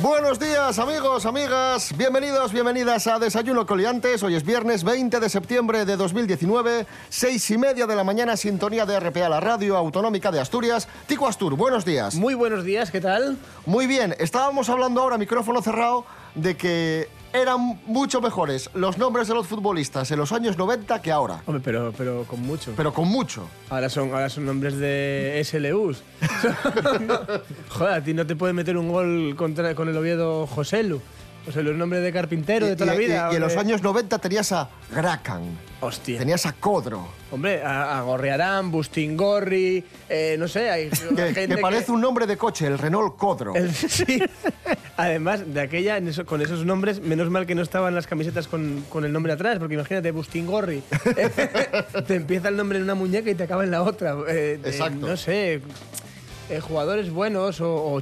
Buenos días amigos, amigas, bienvenidos, bienvenidas a Desayuno Coliantes. Hoy es viernes 20 de septiembre de 2019, seis y media de la mañana, sintonía de RPA, la radio autonómica de Asturias. Tico Astur, buenos días. Muy buenos días, ¿qué tal? Muy bien, estábamos hablando ahora, micrófono cerrado, de que eran mucho mejores los nombres de los futbolistas en los años 90 que ahora. Hombre, pero, pero con mucho. Pero con mucho. Ahora son, ahora son nombres de SLUs. Joder, a ti no te puede meter un gol contra, con el Oviedo Joselu. O sea, los nombres de carpintero de toda y, la vida. Y, en los años 90 tenías a Gracan, Hostia. tenías a Codro, Hombre, a, a Gorriarán, Bustingorri, eh, no sé, hay que, gente que parece un nombre de coche, el Renault Codro. El- sí. Además, de aquella, eso- con esos nombres, menos mal que no estaban las camisetas con, con el nombre atrás, porque imagínate, Bustingorri. te empieza el nombre en una muñeca y te acaba en la otra. Eh, eh, Exacto. no sé, eh, jugadores buenos o, o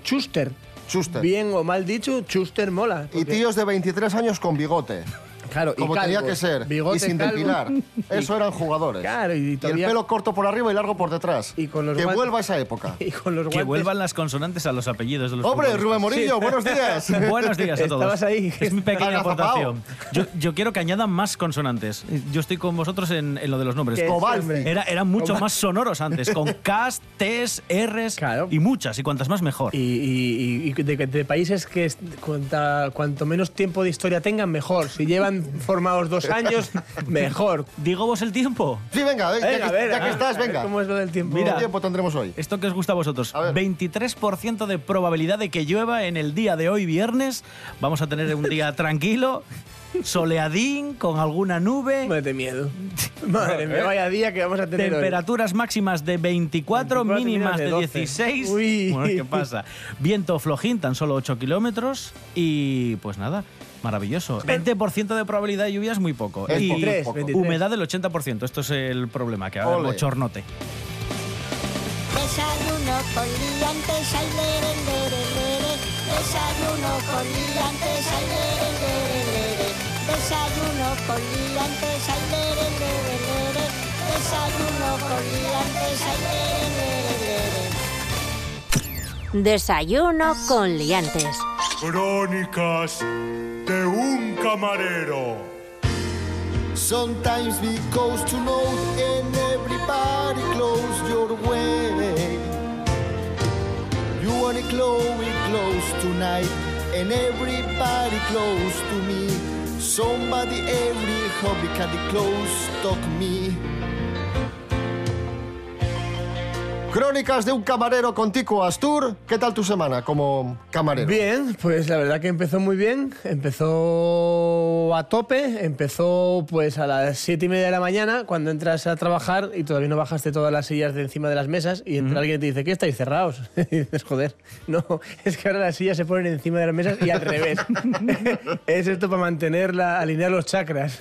Schuster. Chuster. Bien o mal dicho, Schuster mola. Y porque- tíos de 23 años con bigote. Claro, y Como tenía que ser. bigote y sin calvo. depilar. Eso eran jugadores. Claro, y Y el pelo corto por arriba y largo por detrás. Y con los que guantes- vuelva esa época. Y con los Que vuelvan las consonantes a los apellidos de los Hombre. Rubén Morillo, buenos días. Buenos días a todos. Estabas ahí. Es mi pequeña aportación. Yo, yo quiero que añadan más consonantes. Yo estoy con vosotros en, en lo de los nombres. Era, eran mucho más sonoros antes, con Ks, Ts, Rs Claro. y muchas, y cuantas más mejor. Y, y- y de, de países que cuanta- cuanto menos tiempo de historia tengan, mejor. Si llevan formados dos años, mejor. ¿Digo vos el tiempo? Sí, venga, ya, Venga, a que, ver, ya que a- estás, a venga. ¿Cómo es lo del tiempo? ¿Qué tiempo tendremos hoy? Esto que os gusta a vosotros. A ver. 23% de probabilidad de que llueva en el día de hoy, viernes. Vamos a tener un día tranquilo, soleadín, con alguna nube. Madre miedo. Madre mía, vaya día que vamos a tener hoy. Temperaturas máximas de 24, 24, mínimas de 12. 16. Uy. Bueno, ¿qué pasa? Viento flojín, tan solo 8 kilómetros. Y pues nada, maravilloso. 20% de probabilidad de lluvia es muy poco. Es y poco, es poco. 23. humedad del 80%. Esto es el problema, que va a haber bochornote. Desayuno con liantes, ay, lere, lere, lere. Desayuno con liantes, ay, lere, lere, lere. Desayuno con liantes, ay, lere, lere, lere. Desayuno con liantes, ay, lere, lere, lere. Desayuno con liantes. Crónicas camarero. Sometimes we goes to know and everybody close your way. You wanna close it close tonight and everybody close to me. Somebody every hobby can close talk me. Crónicas de un camarero con Tico Astur. ¿Qué tal tu semana como camarero? Bien, pues la verdad que empezó muy bien. Empezó a tope. Empezó pues a las siete y media de la mañana cuando entras a trabajar y todavía no bajaste todas las sillas de encima de las mesas y entra alguien y te dice, ¿qué estáis cerrados? Y dices, joder, no, es que ahora las sillas se ponen encima de las mesas y al revés. es esto para mantenerla, alinear los chakras.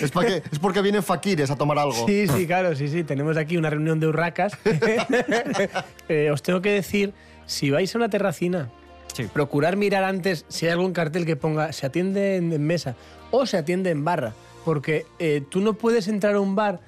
Es, pa' que- es porque vienen faquires a tomar algo. Sí, sí, claro, sí, sí. Tenemos aquí una reunión de urracas. Eh, os tengo que decir, si vais a una terracina, Sí. procurar mirar antes si hay algún cartel que ponga se atiende en, mesa o se atiende en barra. Porque eh, tú no puedes entrar a un bar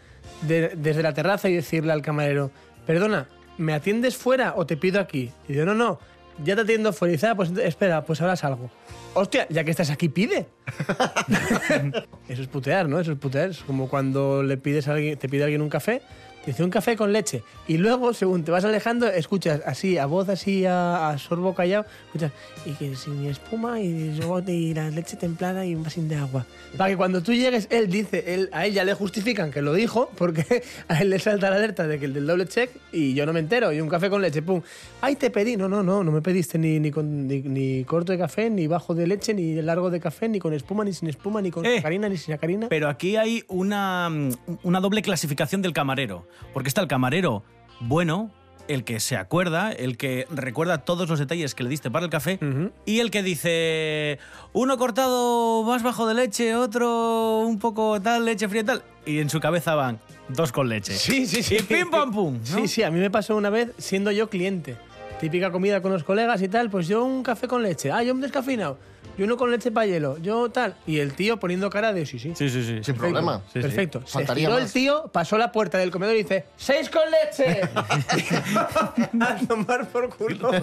de- desde la terraza y decirle al camarero, perdona, ¿me atiendes fuera o te pido aquí? Y yo, no, no, ya te atiendo fuera. Y dice, "Ah, pues espera, pues ahora salgo. Hostia, ya que estás aquí, pide. Eso es putear, ¿no? Eso es putear. Es como cuando le pides a alguien, te pide alguien un café, dice un café con leche. Y luego, según te vas alejando, escuchas así, a voz así, a, a sorbo callado, escuchas, y que sin espuma, y luego y la leche templada y un vasín de agua. Para que cuando tú llegues, él dice, él, a él ya le justifican que lo dijo, porque a él le salta la alerta de que el del doble check, y yo no me entero, y un café con leche, pum. Ay, te pedí. No, no, no, no me pediste ni, ni, con- ni, ni corto de café, ni bajo de leche, ni largo de café, ni con espuma, ni sin espuma, ni con Eh, sacarina, ni sin sacarina. Pero aquí hay una, mm, una doble clasificación del camarero. Porque está el camarero bueno, el que se acuerda, el que recuerda todos los detalles que le diste para el café, y el que dice, uno cortado más bajo de leche, otro un poco tal, leche fría y tal. Y en su cabeza van dos con leche. Sí, sí, sí. Y pim, pam, pum. ¿no? Sí, sí, a mí me pasó una vez siendo yo cliente. típica comida con los colegas y tal, pues yo un café con leche. Ah, yo un descafeinado. Uno con leche para hielo. Yo tal. Y el tío poniendo cara de sí, sí. Sí, sí, sí. Sin problema. Sí, sí. Perfecto. Se Faltaría giró el más. tío, pasó la puerta del comedor y dice ¡Seis con leche! a tomar por culo.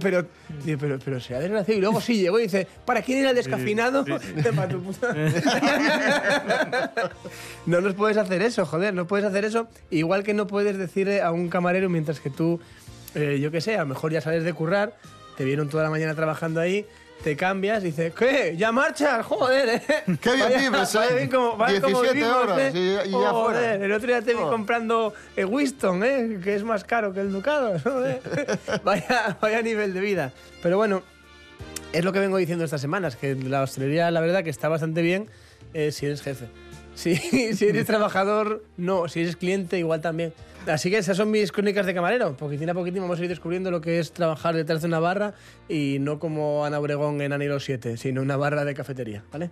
Pero, pero, pero sea desgraciado. Y luego sí llegó y dice ¿Para quién era el descafeinado? Para tu puta. no nos puedes hacer eso, joder. No puedes hacer eso. Igual que no puedes decirle a un camarero mientras que tú, eh, yo qué sé, a lo mejor ya sales de currar, te vieron toda la mañana trabajando ahí. Te cambias y dices, ¿qué? ¿Ya marchas? Joder, ¿eh? Qué bien Vaya- vives, ¿eh? vaya bien como- vaya como 17 vivimos, horas ¿eh? y- y ya Joder, fuera. El otro día te vi Oh. comprando eh, Winston, ¿eh? Que es más caro que el Ducado. ¿no? ¿Eh? vaya, vaya nivel de vida. Pero bueno, es lo que vengo diciendo estas semanas, que la hostelería, la verdad, que está bastante bien eh, si eres jefe. Si, si eres trabajador, no. Si eres cliente, igual también. Así que esas son mis crónicas de camarero. Poquitín a poquitín vamos a ir descubriendo lo que es trabajar detrás de una barra y no como Ana Obregón en Anilo 7, sino una barra de cafetería, ¿vale?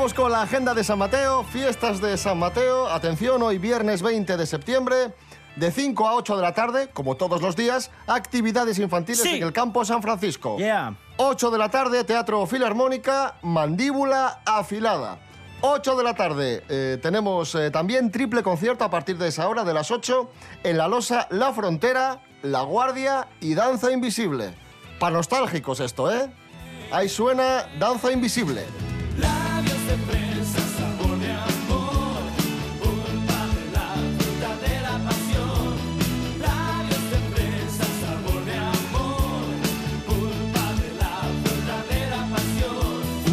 Vamos con la agenda de San Mateo, fiestas de San Mateo. Atención, hoy viernes 20 de septiembre, de 5 a 8 de la tarde, como todos los días, actividades infantiles Sí. en el campo San Francisco. Yeah. 8 de la tarde, Teatro Filarmónica, Mandíbula Afilada. 8 de la tarde, eh, tenemos eh, también triple concierto a partir de esa hora, de las 8, en La Losa, La Frontera, La Guardia y Danza Invisible. Para nostálgicos esto, ¿eh? Ahí suena Danza Invisible.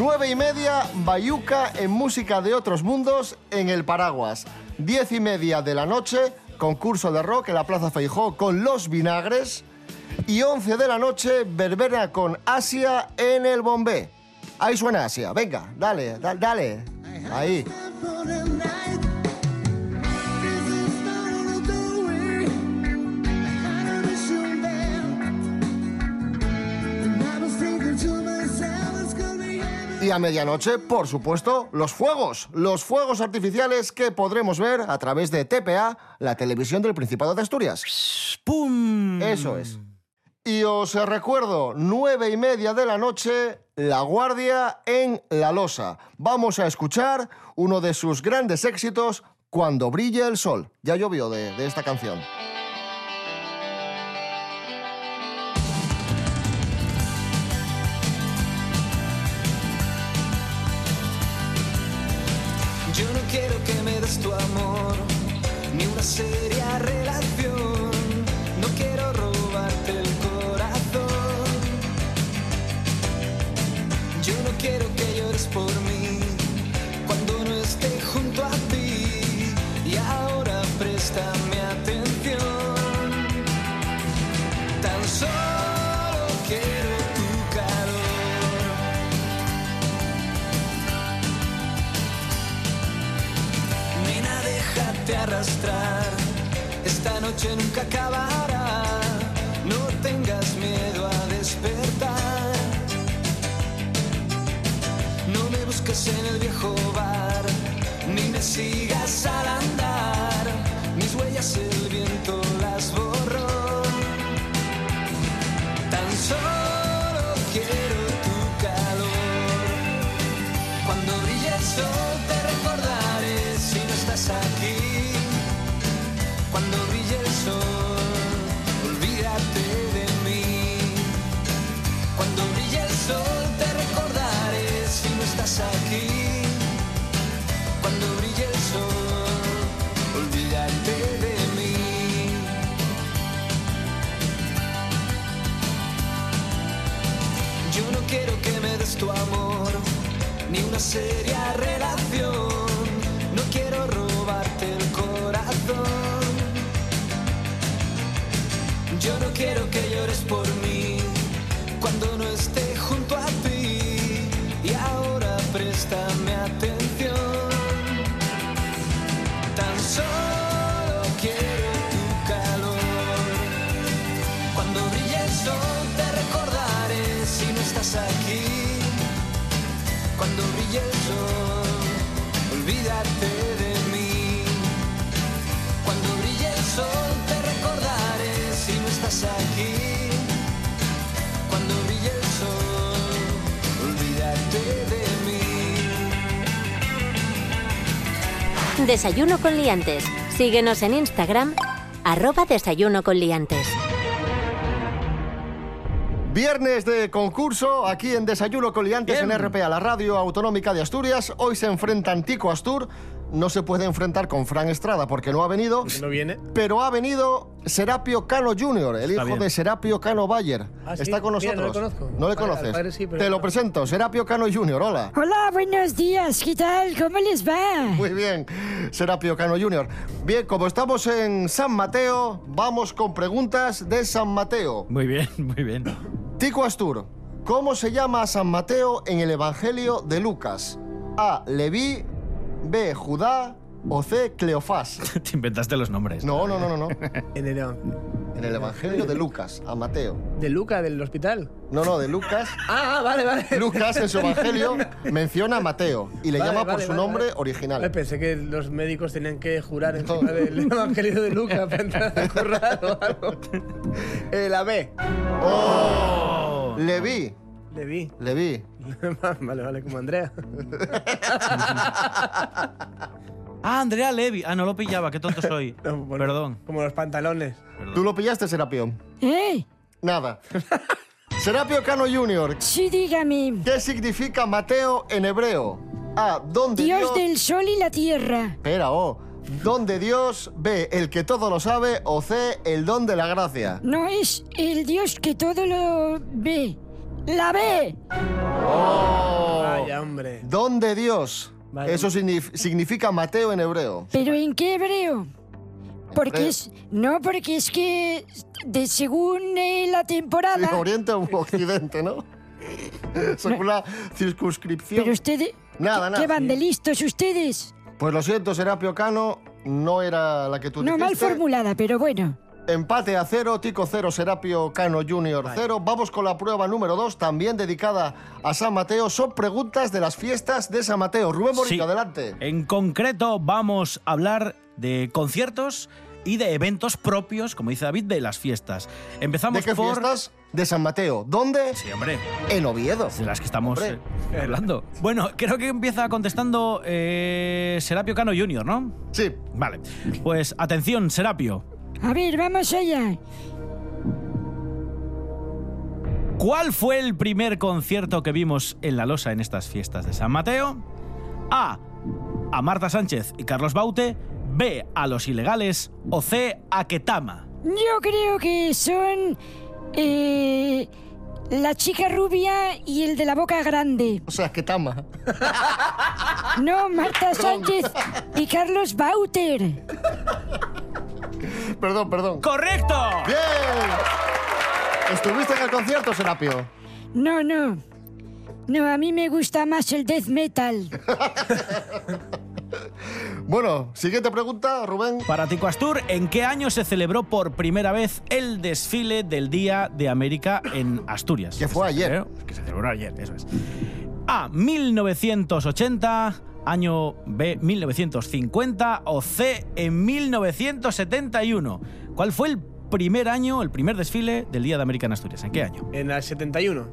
Nueve y media, Bayuca en música de otros mundos en el Paraguas. Diez y media de la noche, concurso de rock en la Plaza Feijó con Los Vinagres. Y once de la noche, verbena con Asia en el Bombé. Ahí suena Asia. Venga, dale, da- dale. Ahí. Y a medianoche, por supuesto, los fuegos. Los fuegos artificiales que podremos ver a través de TPA, la televisión del Principado de Asturias. ¡Pum! Eso es. Y os recuerdo, nueve y media de la noche, La Guardia en La Losa. Vamos a escuchar uno de sus grandes éxitos, Cuando brille el sol. Ya llovió de, de esta canción. Ni una seria Esta noche nunca acabará. No tengas miedo a despertar. No me busques en el viejo bar, ni me sigas andar. Desayuno con liantes. Síguenos en Instagram, arroba desayuno con liantes. Viernes de concurso aquí en Desayuno con Liantes en RPA, la radio autonómica de Asturias. Hoy se enfrentan Tico Astur. No se puede enfrentar con Fran Estrada porque no ha venido. ¿No viene? Pero ha venido Serapio Cano Jr., el Está hijo bien. de Serapio Cano Bayer. Ah, sí. Está con Mira, nosotros. no lo conozco. ¿No le conoces? padre sí, pero Te lo presento, Serapio Cano Jr., hola. Hola, buenos días, ¿qué tal? ¿Cómo les va? Muy bien, Serapio Cano Jr. Bien, como estamos en San Mateo, vamos con preguntas de San Mateo. Muy bien, muy bien. Tico Astur, ¿cómo se llama a San Mateo en el Evangelio de Lucas? A. Leví, B. Judá o C. Cleofás. Te inventaste los nombres. No, no, no, no, no. En el, En el Evangelio de Lucas, a Mateo. de Luca, del hospital. No, no, de Lucas. Ah, vale, vale. Lucas en su Evangelio menciona a Mateo y le Vale, llama por vale, su vale, nombre vale. Ay, original. pensé que los médicos tenían que jurar No. encima del Evangelio de Lucas para entrar a currar o algo. Eh, la B. ¡Oh! Leví, Le vi. Leví. vale, vale, como Andrea. Ah, Andrea Levy. Ah, no lo pillaba, qué tonto soy. No, bueno, Perdón. Como los pantalones. ¿Tú lo pillaste, Serapio? ¿Eh? Nada. Serapio Cano Jr., Sí, dígame. ¿qué significa Mateo en hebreo? A. Donde Dios Dios... del sol y la tierra. Espera, O. Donde Dios ve el que todo lo sabe o C. El don de la gracia. No es el Dios que todo lo ve. ¡La ve! Vaya, hombre. Don de Dios. Vale. Eso signif- significa Mateo en hebreo. ¿Pero en qué hebreo? Porque es... No, porque es que... De según eh, la Sí, temporada... Oriente o Occidente, ¿no? Según la circunscripción. Pero ustedes... Nada, nada. ¿Qué van de listos ustedes? Pues lo siento, Serapio Cano, no era la que tú No mal dijiste. formulada, pero bueno. Empate a cero, Tico cero, Serapio Cano Junior cero. Vamos con la prueba número dos, también dedicada a San Mateo. Son preguntas de las fiestas de San Mateo. Rubén Morillo, Sí. adelante. En concreto, vamos a hablar de conciertos y de eventos propios, como dice David, de las fiestas. Empezamos ¿De qué por. fiestas? De San Mateo. ¿Dónde? Sí, hombre. En Oviedo. De las que estamos eh, hablando. Bueno, creo que empieza contestando eh, Serapio Cano Jr., ¿no? Sí. Vale. Pues atención, Serapio. A ver, vamos allá. ¿Cuál fue el primer concierto que vimos en La Losa en estas fiestas de San Mateo? A. A Marta Sánchez y Carlos Baute. B. A los ilegales. O C. A Ketama. Yo creo que son... eh, la chica rubia y el de la boca grande. O sea, que tama. No, Marta Sánchez y Carlos Bauter. Perdón, perdón. ¡Correcto! ¡Bien! ¿Estuviste en el concierto, Serapio? No, no. No, a mí me gusta más el death metal. Bueno, siguiente pregunta, Rubén. Para Tico Astur, ¿en qué año se celebró por primera vez el desfile del Día de América en Asturias? Que fue ayer. celebró- Que se celebró ayer, eso es. A. 1980, año B. 1950 o C. En 1971. ¿Cuál fue el primer año, el primer desfile del Día de América en Asturias? ¿En qué año? En el 71.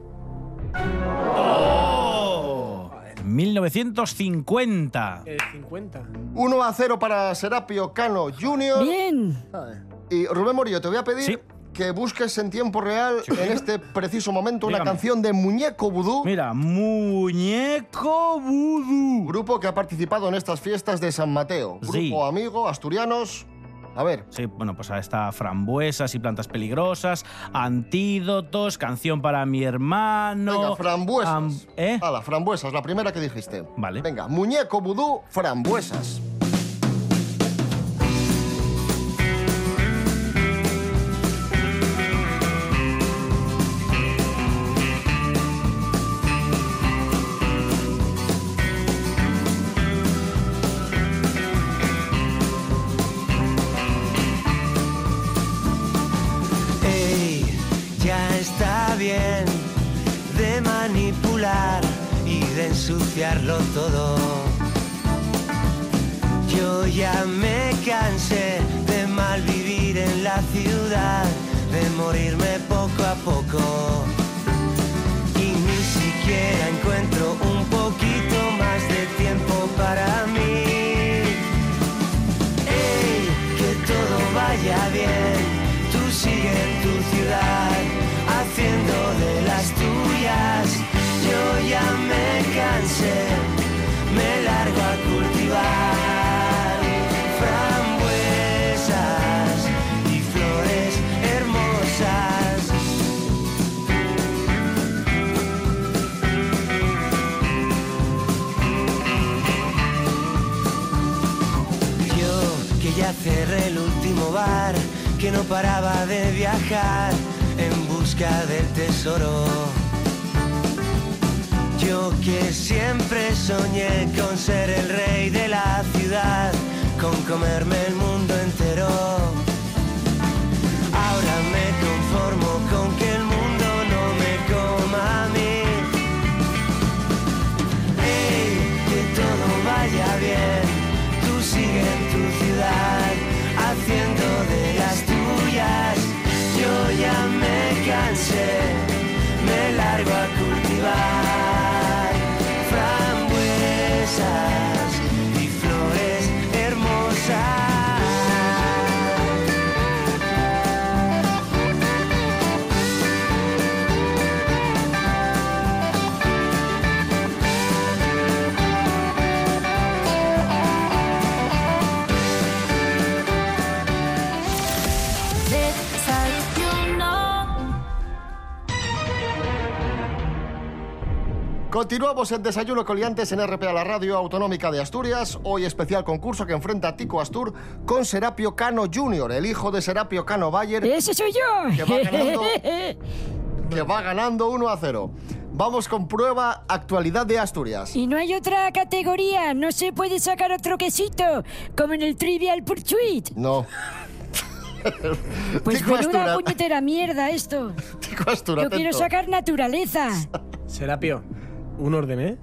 ¡Oh! 1950. El 50. 1 a 0 para Serapio Cano Jr. Bien. Y Rubén Morillo, te voy a pedir Sí. Que busques en tiempo real, en este preciso momento, una Dígame. canción de Muñeco Vudú, Mira, muñeco vudú. grupo que ha participado en estas fiestas de San Mateo. Grupo Sí. amigo, asturianos. A ver, Sí, bueno, pues ahí está Frambuesas y Plantas Peligrosas, Antídotos, Canción para mi hermano. venga, frambuesas. am- ¿Eh? Frambuesas, la primera que dijiste. Vale. Venga, Muñeco Vudú, frambuesas. No paraba de viajar en busca del tesoro. Yo que siempre soñé con ser el rey de la ciudad, con comerme el mundo entero. share. Continuamos en Desayuno Coliantes en RPA, la radio autonómica de Asturias. Hoy especial concurso que enfrenta a Tico Astur con Serapio Cano Jr., el hijo de Serapio Cano Bayer, ¡Ese soy yo! Que va ganando. que va ganando 1 a 0. Vamos con prueba actualidad de Asturias. y no hay otra categoría, no se puede sacar otro quesito, como en el Trivial Pursuit. No. Pues Tico menuda Astura, puñetera mierda esto. Tico Astur, Yo quiero atento. sacar naturaleza. Serapio, un orden, ¿eh?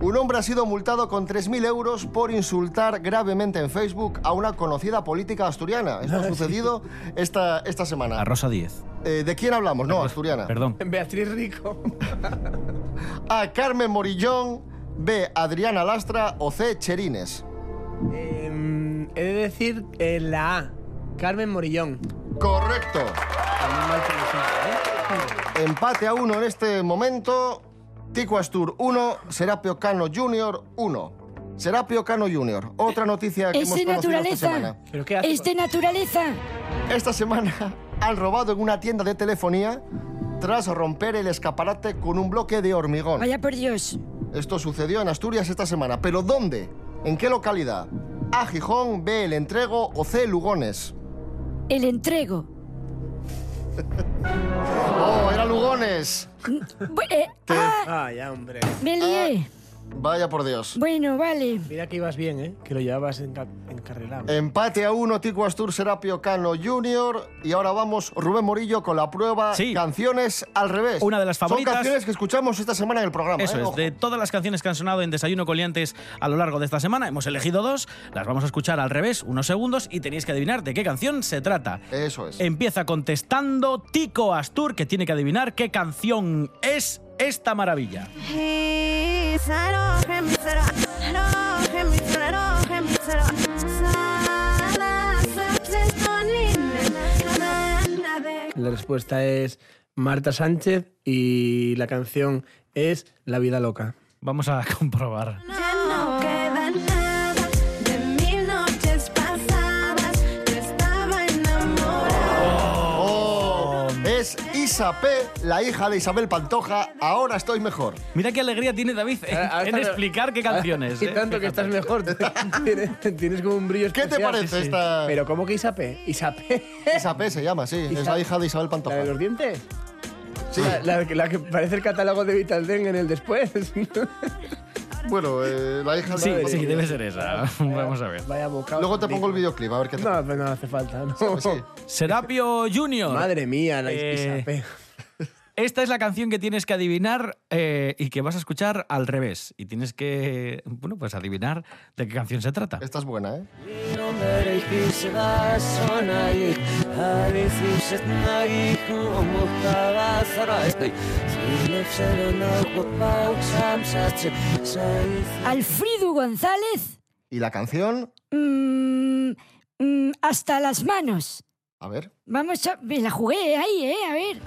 Un hombre ha sido multado con 3.000 euros por insultar gravemente en Facebook a una conocida política asturiana. Esto ha sucedido esta, esta semana. A Rosa 10. Eh, ¿De quién hablamos? No, asturiana. Perdón. Beatriz Rico. A Carmen Morillón, B. Adriana Lastra o C. Cherines. Em, he de decir eh, la A, Carmen Morillón. Correcto. ¿eh? Empate a uno en este momento. Tico Astur 1, Serapio Cano Jr. 1. Serapio Cano Jr. Otra noticia que Es hemos de conocido esta naturaleza. semana. ¿Pero qué hace? Es de naturaleza. Esta semana han robado en una tienda de telefonía tras romper el escaparate con un bloque de hormigón. Vaya por Dios. Esto sucedió en Asturias esta semana. ¿Pero dónde? ¿En qué localidad? A. Gijón, B. El Entrego o C. Lugones. El entrego. ¡Oh, era Lugones! Eh, ah, Ah, ya, hombre. me lié. Vaya por Dios. Bueno, vale. Mira que ibas bien, ¿eh? Que lo llevabas enca- encarrilado. Empate a uno, Tico Astur, Serapio Cano Jr. Y ahora vamos, Rubén Morillo, con la prueba Sí. Canciones al revés. Una de las favoritas. Son canciones que escuchamos esta semana en el programa. Eso ¿eh? es, Ojo. de todas las canciones que han sonado en Desayuno Coliantes a lo largo de esta semana, hemos elegido dos, las vamos a escuchar al revés, unos segundos, y tenéis que adivinar de qué canción se trata. Eso es. Empieza contestando Tico Astur, que tiene que adivinar qué canción es esta maravilla. La respuesta es Marta Sánchez y la canción es La vida loca. Vamos a comprobar. Isa P., la hija de Isabel Pantoja. Ahora estoy mejor. Mira qué alegría tiene David en, Ahora- ahora en explicar qué canciones. Y ¿eh? tanto que estás mejor. tienes, tienes como un brillo ¿Qué te parece Sí, sí. esta- Pero ¿cómo que Isape? ¿Isape? Isa P. se llama, sí. Es Isa- la hija de Isabel ¿La Pantoja. de los dientes? Sí. La, la que- la que parece el catálogo de Vitalden en el después. Bueno, eh, la hija de Sí, Isabel sí, Pantoja. debe ser esa. Vamos a ver. Vaya bocado. Luego te pongo el videoclip, a ver qué tal. No, no hace falta. No. Sí. Serapio Junior. Madre mía, la Eh, esta es la canción que tienes que adivinar eh, y que vas a escuchar al revés. Y tienes que, bueno, pues adivinar de qué canción se trata. Esta es buena, ¿eh? Alfredo González, ¿Y la canción? mm, mm, hasta las manos. A ver. Vamos a... Me la jugué ahí, ¿eh? A ver.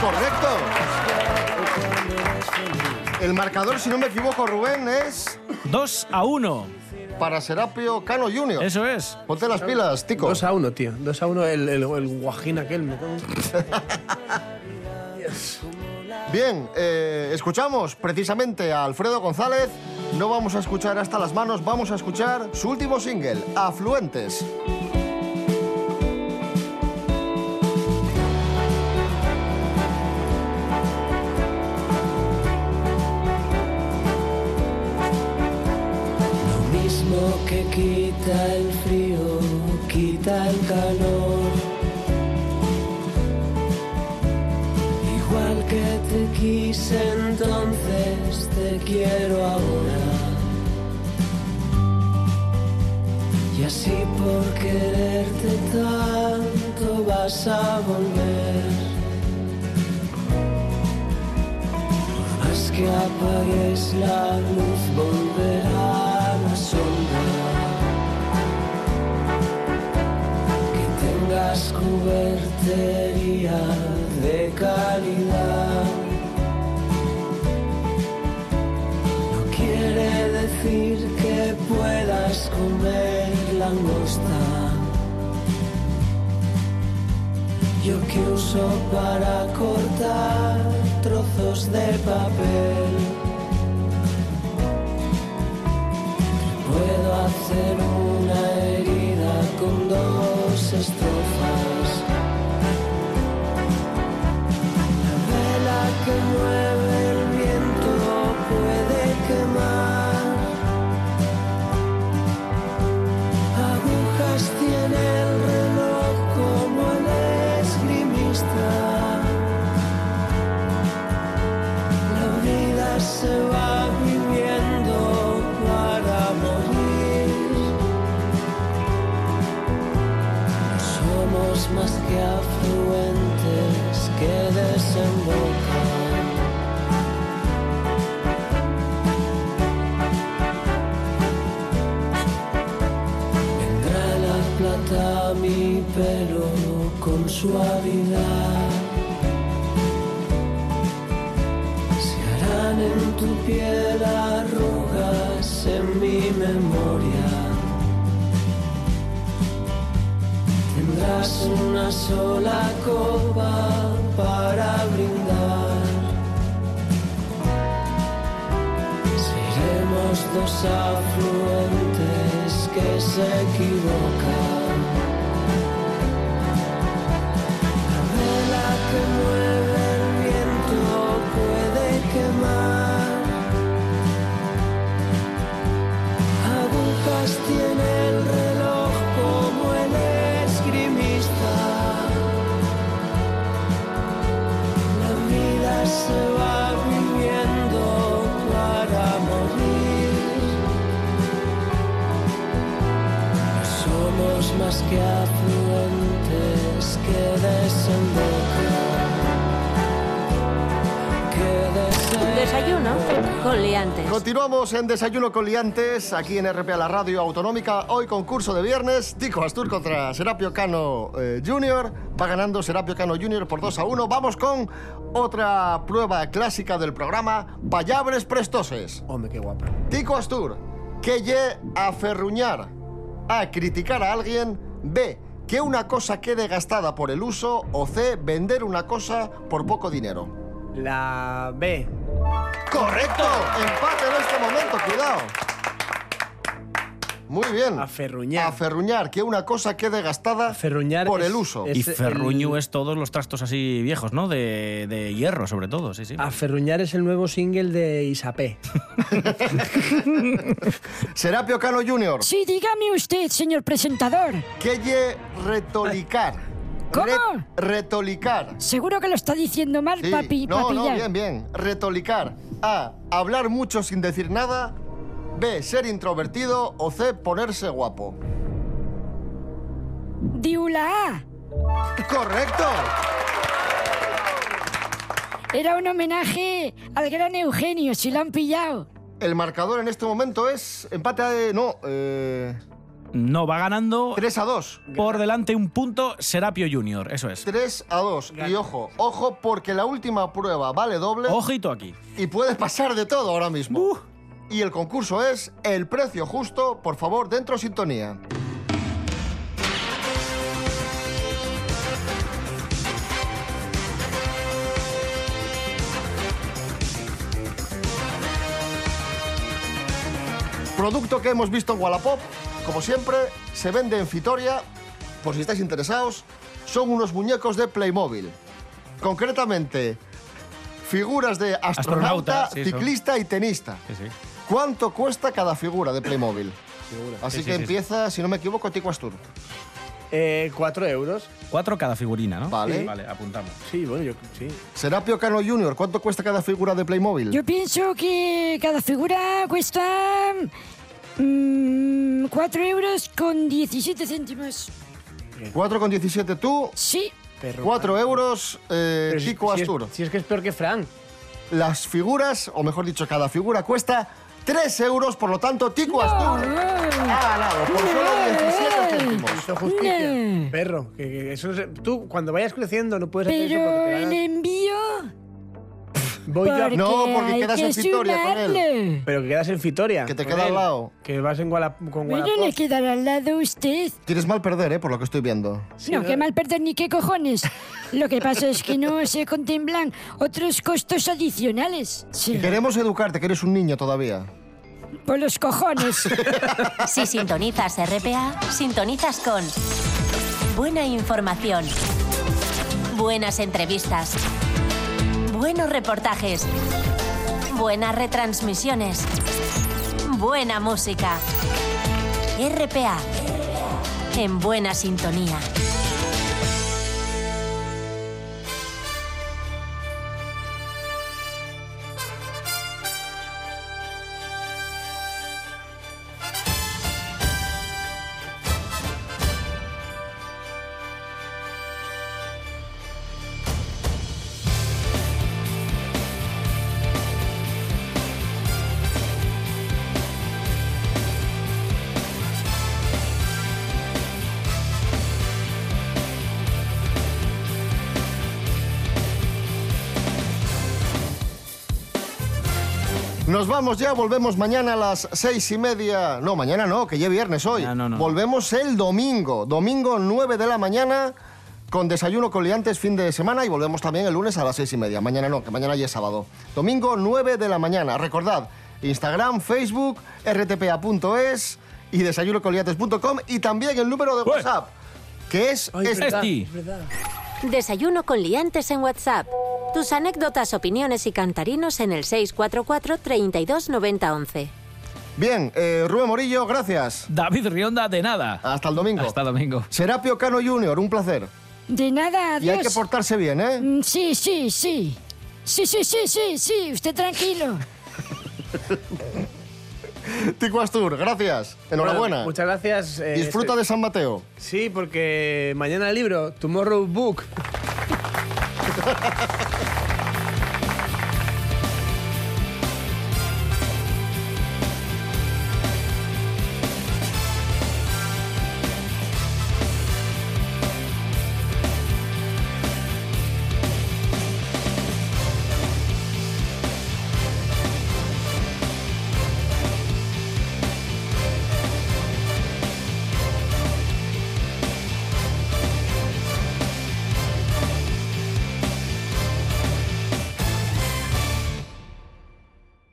¡Correcto! El marcador, si no me equivoco, Rubén, es 2 a 1. para Serapio Cano Junior. Eso es. Ponte las pilas, Tico. 2 a 1, tío. 2 a 1 el, el, el guajín aquel. Me cago en- Bien, eh, escuchamos precisamente a Alfredo González. No vamos a escuchar hasta las manos, vamos a escuchar su último single, Afluentes. Mismo que quita el frío, quita el calor. Igual que te quise entonces, te quiero ahora. Y así por quererte tanto vas a volver. Que apagues la luz, volverá tengas cubertería de calidad. No quiere decir que puedas comer langosta. Yo que uso para cortar trozos de papel. En tu piel arrugas en mi memoria. Tendrás una sola copa para brindar. Seremos dos afluentes que se equivocan. Tiene el reloj como el esgrimista. La vida se va viviendo para morir. Somos más que afluentes que desembocan. Desayuno con liantes. Continuamos en Desayuno con Liantes, aquí en RPA, la radio autonómica. Hoy concurso de viernes, Tico Astur contra Serapio Cano eh, Jr. Va ganando Serapio Cano Jr. por 2 a 1. Vamos con otra prueba clásica del programa, Payabres Prestoses. Hombre, qué guapo. Tico Astur, que ye a ferruñar, A, criticar a alguien, B, que una cosa quede gastada por el uso, o C, vender una cosa por poco dinero. La B. ¡Correcto! Empate en este momento, cuidado. Muy bien. Aferruñar. Aferruñar, que una cosa quede gastada Aferruñar por es- el uso. es- Y el- Ferruño es todos los trastos así viejos, ¿no? De, de hierro, sobre todo, sí, sí. Aferruñar es el nuevo single de Isapé. Serapio Cano Jr., Sí, dígame usted, señor presentador. que ye retolicar. ¿Cómo? Re- retolicar. Seguro que lo está diciendo mal, Sí. papi. no, no, bien, bien. Retolicar. A. Hablar mucho sin decir nada. B. Ser introvertido. O C. Ponerse guapo. Diula A. ¡Correcto! Era un homenaje al gran Eugenio, si lo han pillado. El marcador en este momento es empate a... No, eh, No, va ganando 3 a 2. por delante un punto Serapio Junior, eso es. 3 a 2. Y ojo, ojo porque la última prueba vale doble Ojito aquí. y puede pasar de todo ahora mismo. Y el concurso es el precio justo. Por favor, dentro sintonía. Producto que hemos visto en Wallapop, como siempre, se vende en Fitoria. Por si estáis interesados, son unos muñecos de Playmobil. Concretamente, figuras de astronauta, Astronauta, sí, son. ciclista y tenista. Sí, sí. ¿Cuánto cuesta cada figura de Playmobil? Así Sí, que sí, sí, empieza, si no me equivoco, Tico Astur. Eh, cuatro euros. Cuatro cada figurina, ¿no? Vale. Vale, apuntamos. Sí, bueno, yo sí. Serapio Cano Jr., ¿cuánto cuesta cada figura de Playmobil? Yo pienso que cada figura cuesta. Mm, 4 euros con 17 céntimos. 4,17 tú, Sí. Perro. 4 euros eh, Pero si- es- Astur. Si es que es peor que Frank. Las figuras, o mejor dicho, cada figura cuesta 3 euros, por lo tanto, Tico Astur ha ganado por solo 17 céntimos. Hizo justicia. No. Perro. Que, que eso es- tú, cuando vayas creciendo, no puedes hacer eso Pero porque te el envío. Voy yo a- Porque No, porque hay quedas que en Vitoria con él. Pero que quedas en Fitoria. Que te con queda al lado. Que vas en Guala, con Bueno, Wallapop. le quedará al lado usted. Tienes mal perder, ¿eh? Por lo que estoy viendo. Sí, no, qué mal perder ni qué cojones. Lo que pasa es que no se contemplan otros costos adicionales. Sí, queremos educarte, que eres un niño todavía. por los cojones. Si sintonizas RPA, sintonizas con buena información, buenas entrevistas, buenos reportajes, buenas retransmisiones, buena música. RPA, en buena sintonía. Nos vamos ya, volvemos mañana a las seis y media. No, mañana no, que ya viernes hoy. Ah, no, no. Volvemos el domingo, domingo 9 de la mañana, con desayuno con liantes fin de semana y volvemos también el lunes a las seis y media. Mañana no, que mañana ya es sábado. Domingo 9 de la mañana. Recordad, Instagram, Facebook, rtpa.es y desayunocoliantes.com y también el número de. WhatsApp, que es Ay, es este. es verdad. Desayuno con liantes en WhatsApp. Tus anécdotas, opiniones y cantarinos en el 644 32 90 11. Bien, eh, Rubén Morillo, gracias. David Rionda, de nada. Hasta el domingo. Hasta domingo. Serapio Cano Jr., un placer. De nada, Y hay que adiós. portarse bien, ¿eh? Mm, Sí, sí, sí. Sí, sí, sí, sí, sí, usted tranquilo. Tico Astur, gracias. Enhorabuena. Bueno, muchas gracias. eh, Disfruta este- de San Mateo. Sí, porque mañana el libro, Tomorrow Book.